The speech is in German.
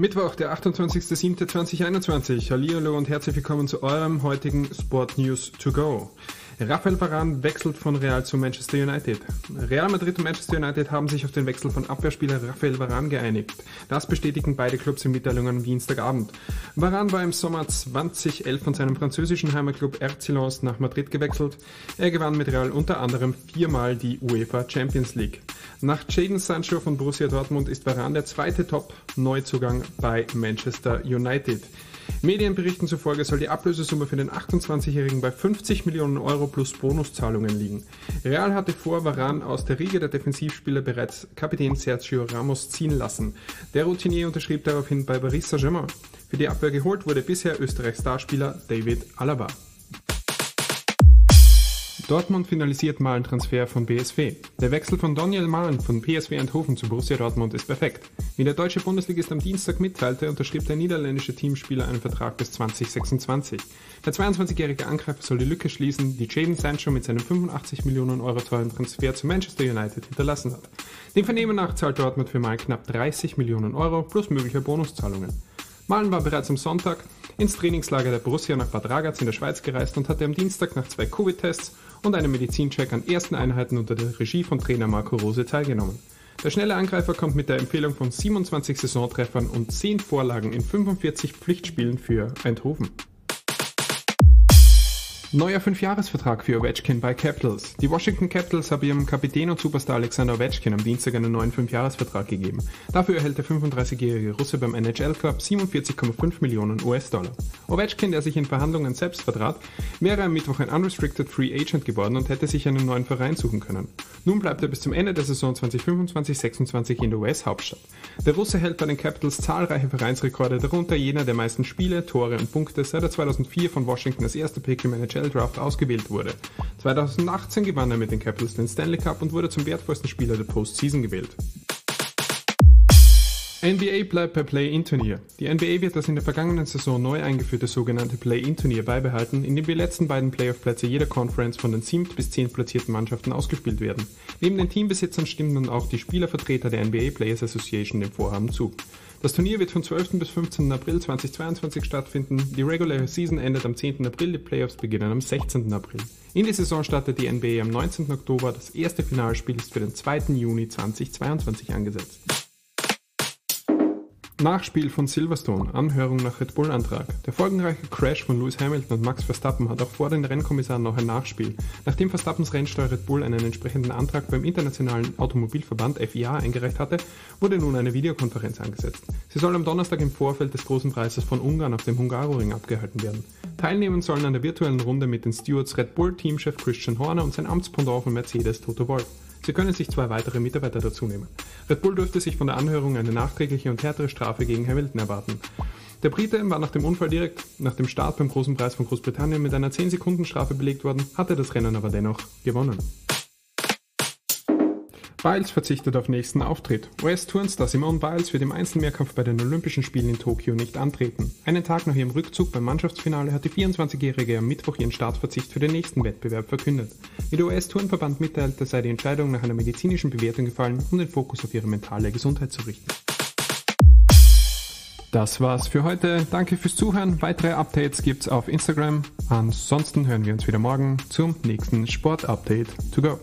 Mittwoch, der 28.07.2021. Hallihallo und herzlich willkommen zu eurem heutigen Sport News to go. Rafael Varane wechselt von Real zu Manchester United. Real Madrid und Manchester United haben sich auf den Wechsel von Abwehrspieler Rafael Varane geeinigt. Das bestätigen beide Clubs in Mitteilungen am Dienstagabend. Varane war im Sommer 2011 von seinem französischen Heimatclub RC nach Madrid gewechselt. Er gewann mit Real unter anderem viermal die UEFA Champions League. Nach Jadon Sancho von Borussia Dortmund ist Varane der zweite Top-Neuzugang bei Manchester United. Medienberichten zufolge soll die Ablösesumme für den 28-Jährigen bei 50 Millionen Euro plus Bonuszahlungen liegen. Real hatte vor Varan aus der Riege der Defensivspieler bereits Kapitän Sergio Ramos ziehen lassen. Der Routinier unterschrieb daraufhin bei Paris Saint-Germain. Für die Abwehr geholt wurde bisher Österreichs Starspieler David Alaba. Dortmund finalisiert Mahlen-Transfer von BSW. Der Wechsel von Daniel Mahlen von PSW Eindhoven zu Borussia Dortmund ist perfekt. Wie der deutsche Bundesligist am Dienstag mitteilte, unterschrieb der niederländische Teamspieler einen Vertrag bis 2026. Der 22-jährige Angreifer soll die Lücke schließen, die Jadon Sancho mit seinem 85 Millionen Euro teuren Transfer zu Manchester United hinterlassen hat. Dem Vernehmen nach zahlt Dortmund für Mahlen knapp 30 Millionen Euro plus mögliche Bonuszahlungen. Malen war bereits am Sonntag ins Trainingslager der Borussia nach Bad Ragaz in der Schweiz gereist und hatte am Dienstag nach zwei Covid-Tests und einem Medizincheck an ersten Einheiten unter der Regie von Trainer Marco Rose teilgenommen. Der schnelle Angreifer kommt mit der Empfehlung von 27 Saisontreffern und 10 Vorlagen in 45 Pflichtspielen für Eindhoven. Neuer Fünfjahresvertrag für Ovechkin bei Capitals. Die Washington Capitals haben ihrem Kapitän und Superstar Alexander Ovechkin am Dienstag einen neuen Fünfjahresvertrag gegeben. Dafür erhält der 35-jährige Russe beim NHL Cup 47,5 Millionen US-Dollar. Ovechkin, der sich in Verhandlungen selbst vertrat, wäre am Mittwoch ein Unrestricted Free Agent geworden und hätte sich einen neuen Verein suchen können. Nun bleibt er bis zum Ende der Saison 2025-26 in der US-Hauptstadt. Der Russe hält bei den Capitals zahlreiche Vereinsrekorde, darunter jener der meisten Spiele, Tore und Punkte, seit er 2004 von Washington als erster Pick im NHL NHL Draft ausgewählt wurde. 2018 gewann er mit den Capitals den Stanley Cup und wurde zum wertvollsten Spieler der Postseason gewählt. NBA bleibt bei Play-In-Turnier. Die NBA wird das in der vergangenen Saison neu eingeführte sogenannte Play-In-Turnier beibehalten, in dem die letzten beiden Playoff-Plätze jeder Conference von den 7. bis 10. platzierten Mannschaften ausgespielt werden. Neben den Teambesitzern stimmen nun auch die Spielervertreter der NBA Players Association dem Vorhaben zu. Das Turnier wird von 12. bis 15. April 2022 stattfinden. Die Regular Season endet am 10. April, die Playoffs beginnen am 16. April. In die Saison startet die NBA am 19. Oktober. Das erste Finalspiel ist für den 2. Juni 2022 angesetzt. Nachspiel von Silverstone, Anhörung nach Red Bull Antrag. Der folgenreiche Crash von Lewis Hamilton und Max Verstappen hat auch vor den Rennkommissaren noch ein Nachspiel. Nachdem Verstappens Rennsteuer Red Bull einen entsprechenden Antrag beim Internationalen Automobilverband FIA eingereicht hatte, wurde nun eine Videokonferenz angesetzt. Sie soll am Donnerstag im Vorfeld des großen Preises von Ungarn auf dem Hungaroring abgehalten werden. Teilnehmen sollen an der virtuellen Runde mit den Stewards Red Bull Teamchef Christian Horner und sein Amtspendant von Mercedes Toto Wolff. Sie können sich zwei weitere Mitarbeiter dazu nehmen. Red Bull dürfte sich von der Anhörung eine nachträgliche und härtere Strafe gegen Hamilton erwarten. Der Brite war nach dem Unfall direkt nach dem Start beim Großen Preis von Großbritannien mit einer 10-Sekunden-Strafe belegt worden, hatte das Rennen aber dennoch gewonnen. Biles verzichtet auf nächsten Auftritt. US-Turnstar Simone Biles wird im Einzelmehrkampf bei den Olympischen Spielen in Tokio nicht antreten. Einen Tag nach ihrem Rückzug beim Mannschaftsfinale hat die 24-Jährige am Mittwoch ihren Startverzicht für den nächsten Wettbewerb verkündet. Wie der US-Turnverband mitteilte, sei die Entscheidung nach einer medizinischen Bewertung gefallen, um den Fokus auf ihre mentale Gesundheit zu richten. Das war's für heute. Danke fürs Zuhören. Weitere Updates gibt's auf Instagram. Ansonsten hören wir uns wieder morgen zum nächsten Sport-Update to go.